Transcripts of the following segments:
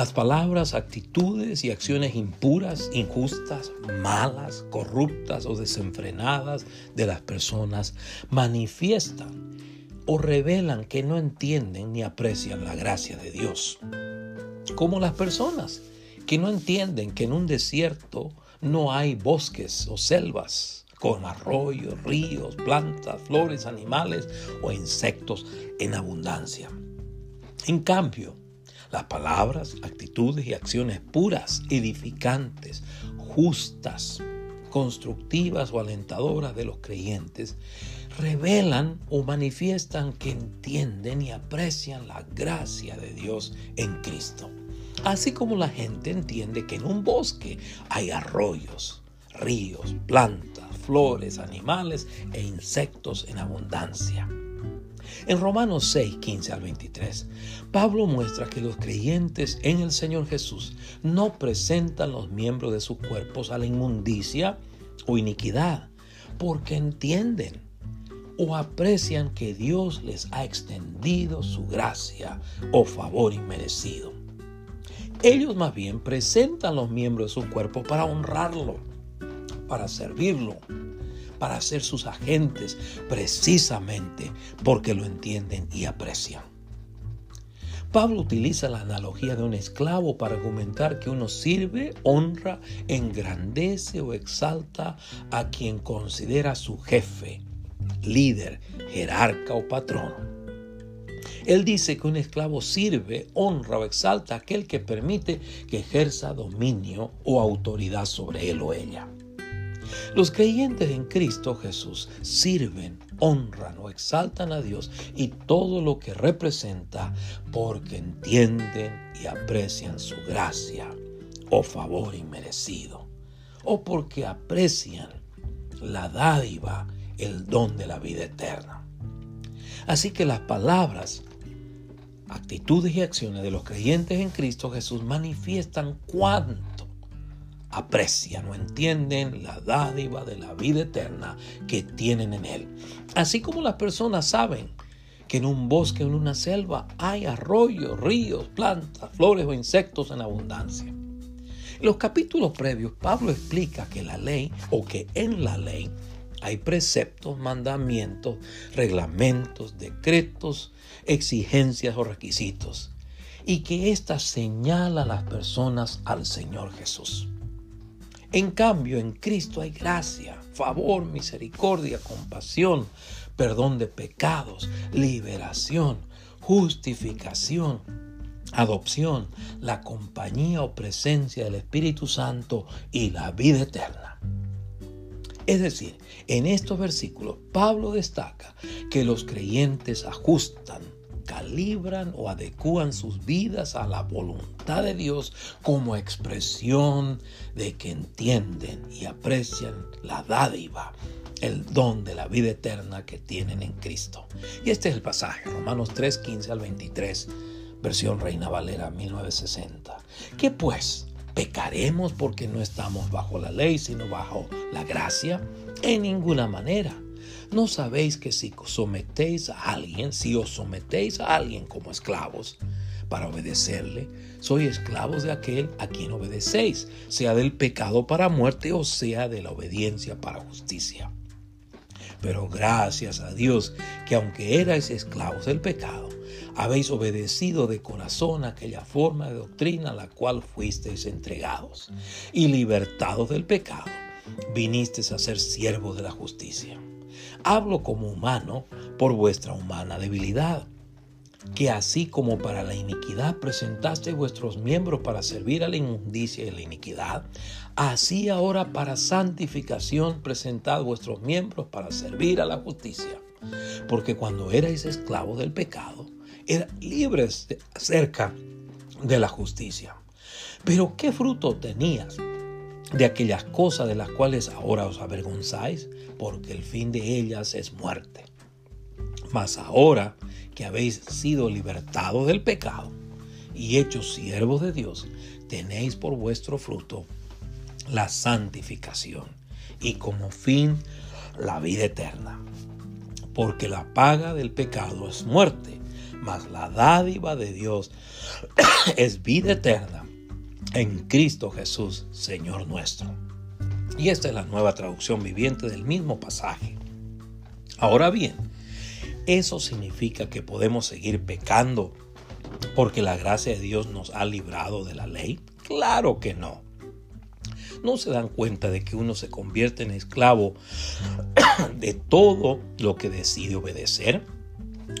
Las palabras, actitudes y acciones impuras, injustas, malas, corruptas o desenfrenadas de las personas manifiestan o revelan que no entienden ni aprecian la gracia de Dios. Como las personas que no entienden que en un desierto no hay bosques o selvas con arroyos, ríos, plantas, flores, animales o insectos en abundancia. En cambio, las palabras, actitudes y acciones puras, edificantes, justas, constructivas o alentadoras de los creyentes revelan o manifiestan que entienden y aprecian la gracia de Dios en Cristo. Así como la gente entiende que en un bosque hay arroyos, ríos, plantas, flores, animales e insectos en abundancia. En Romanos 6, 15 al 23, Pablo muestra que los creyentes en el Señor Jesús no presentan los miembros de sus cuerpos a la inmundicia o iniquidad, porque entienden o aprecian que Dios les ha extendido su gracia o favor inmerecido. Ellos más bien presentan los miembros de su cuerpo para honrarlo, para servirlo, para ser sus agentes, precisamente porque lo entienden y aprecian. Pablo utiliza la analogía de un esclavo para argumentar que uno sirve, honra, engrandece o exalta a quien considera su jefe, líder, jerarca o patrón. Él dice que un esclavo sirve, honra o exalta a aquel que permite que ejerza dominio o autoridad sobre él o ella. Los creyentes en Cristo Jesús sirven, honran o exaltan a Dios y todo lo que representa porque entienden y aprecian su gracia o favor inmerecido o porque aprecian la dádiva, el don de la vida eterna. Así que las palabras actitudes y acciones de los creyentes en Cristo Jesús manifiestan cuánto aprecian o entienden la dádiva de la vida eterna que tienen en Él. Así como las personas saben que en un bosque o en una selva hay arroyos, ríos, plantas, flores o insectos en abundancia. En los capítulos previos, Pablo explica que la ley o que en la ley hay preceptos, mandamientos, reglamentos, decretos, exigencias o requisitos. Y que ésta señala a las personas al Señor Jesús. En cambio, en Cristo hay gracia, favor, misericordia, compasión, perdón de pecados, liberación, justificación, adopción, la compañía o presencia del Espíritu Santo y la vida eterna. Es decir, en estos versículos Pablo destaca que los creyentes ajustan, calibran o adecúan sus vidas a la voluntad de Dios como expresión de que entienden y aprecian la dádiva, el don de la vida eterna que tienen en Cristo. Y este es el pasaje, Romanos 3, 15 al 23, versión Reina Valera 1960. ¿Qué pues? ¿Pecaremos porque no estamos bajo la ley, sino bajo la gracia? En ninguna manera. ¿No sabéis que si sometéis a alguien, si os sometéis a alguien como esclavos para obedecerle, sois esclavos de aquel a quien obedecéis, sea del pecado para muerte o sea de la obediencia para justicia? Pero gracias a Dios que aunque erais esclavos del pecado, habéis obedecido de corazón aquella forma de doctrina a la cual fuisteis entregados y libertados del pecado, vinisteis a ser siervos de la justicia. Hablo como humano por vuestra humana debilidad que así como para la iniquidad presentaste vuestros miembros para servir a la inmundicia y la iniquidad, así ahora para santificación presentad vuestros miembros para servir a la justicia. Porque cuando erais esclavos del pecado, eran libres acerca de la justicia. Pero ¿qué fruto tenías de aquellas cosas de las cuales ahora os avergonzáis? Porque el fin de ellas es muerte. Mas ahora que habéis sido libertados del pecado y hechos siervos de Dios, tenéis por vuestro fruto la santificación y como fin la vida eterna. Porque la paga del pecado es muerte, mas la dádiva de Dios es vida eterna en Cristo Jesús, Señor nuestro. Y esta es la nueva traducción viviente del mismo pasaje. Ahora bien, ¿eso significa que podemos seguir pecando porque la gracia de Dios nos ha librado de la ley? Claro que no. ¿No se dan cuenta de que uno se convierte en esclavo de todo lo que decide obedecer?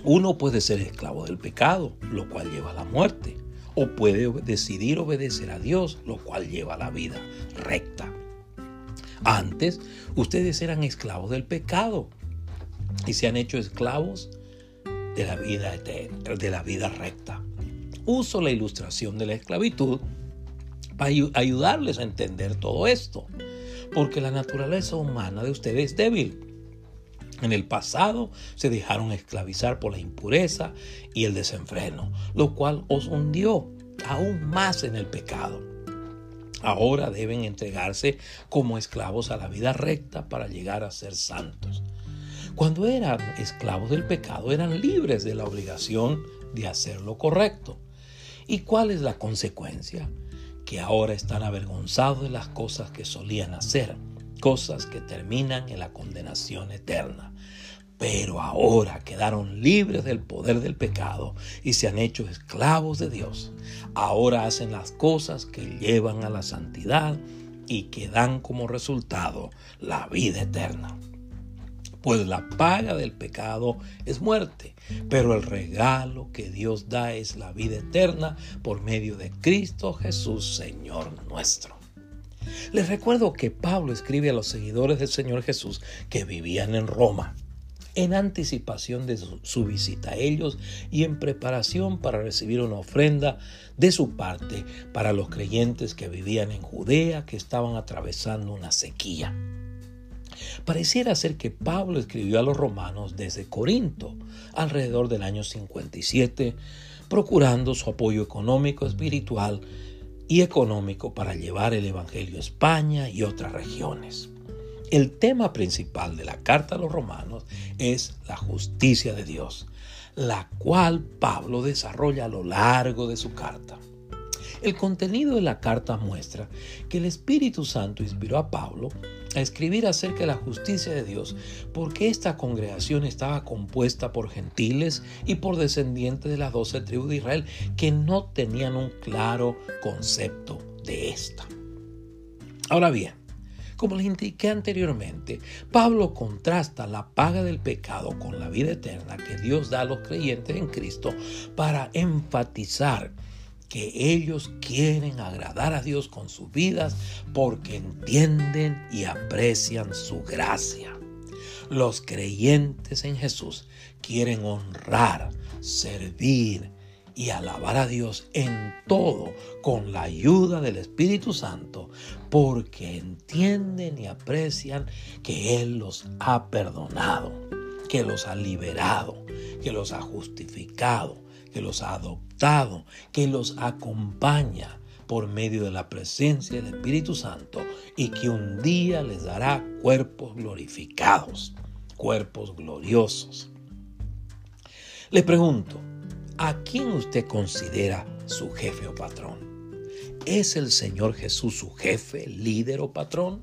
Uno puede ser esclavo del pecado, lo cual lleva a la muerte, o puede decidir obedecer a Dios, lo cual lleva la vida recta. Antes, ustedes eran esclavos del pecado y se han hecho esclavos de la vida de la vida recta. Uso la ilustración de la esclavitud para ayudarles a entender todo esto, porque la naturaleza humana de ustedes es débil. En el pasado se dejaron esclavizar por la impureza y el desenfreno, lo cual os hundió aún más en el pecado. Ahora deben entregarse como esclavos a la vida recta para llegar a ser santos. Cuando eran esclavos del pecado eran libres de la obligación de hacer lo correcto. ¿Y cuál es la consecuencia? Que ahora están avergonzados de las cosas que solían hacer cosas que terminan en la condenación eterna. Pero ahora quedaron libres del poder del pecado y se han hecho esclavos de Dios. Ahora hacen las cosas que llevan a la santidad y que dan como resultado la vida eterna. Pues la paga del pecado es muerte, pero el regalo que Dios da es la vida eterna por medio de Cristo Jesús, Señor nuestro. Les recuerdo que Pablo escribe a los seguidores del Señor Jesús que vivían en Roma en anticipación de su, visita a ellos y en preparación para recibir una ofrenda de su parte para los creyentes que vivían en Judea que estaban atravesando una sequía. Pareciera ser que Pablo escribió a los romanos desde Corinto alrededor del año 57, procurando su apoyo económico, espiritual y económico para llevar el Evangelio a España y otras regiones. El tema principal de la carta a los romanos es la justicia de Dios, la cual Pablo desarrolla a lo largo de su carta. El contenido de la carta muestra que el Espíritu Santo inspiró a Pablo a escribir acerca de la justicia de Dios, porque esta congregación estaba compuesta por gentiles y por descendientes de las doce tribus de Israel que no tenían un claro concepto de esta. Ahora bien, como les indiqué anteriormente, Pablo contrasta la paga del pecado con la vida eterna que Dios da a los creyentes en Cristo para enfatizar que ellos quieren agradar a Dios con sus vidas porque entienden y aprecian su gracia. Los creyentes en Jesús quieren honrar, servir y alabar a Dios en todo con la ayuda del Espíritu Santo porque entienden y aprecian que Él los ha perdonado, que los ha liberado, que los ha justificado que los ha adoptado, que los acompaña por medio de la presencia del Espíritu Santo y que un día les dará cuerpos glorificados, cuerpos gloriosos. Le pregunto, ¿a quién usted considera su jefe o patrón? ¿Es el Señor Jesús su jefe, líder o patrón?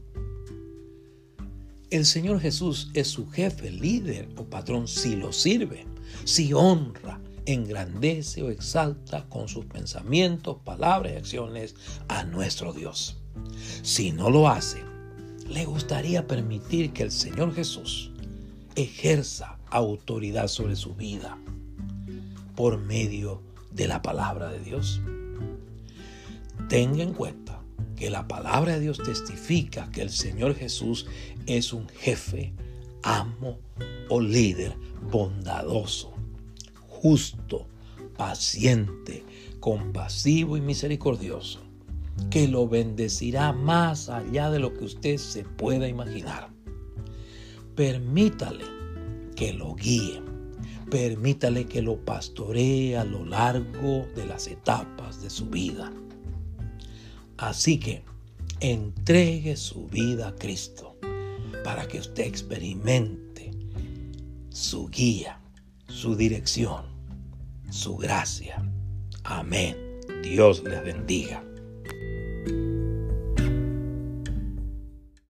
El Señor Jesús es su jefe, líder o patrón si lo sirve, si honra, engrandece o exalta con sus pensamientos, palabras y acciones a nuestro Dios. Si no lo hace, le gustaría permitir que el Señor Jesús ejerza autoridad sobre su vida por medio de la palabra de Dios. Tenga en cuenta que la palabra de Dios testifica que el Señor Jesús es un jefe, amo o líder bondadoso justo, paciente, compasivo y misericordioso, que lo bendecirá más allá de lo que usted se pueda imaginar. Permítale que lo guíe, permítale que lo pastoree a lo largo de las etapas de su vida. Así que entregue su vida a Cristo para que usted experimente su guía su dirección su gracia. Amén. Dios les bendiga.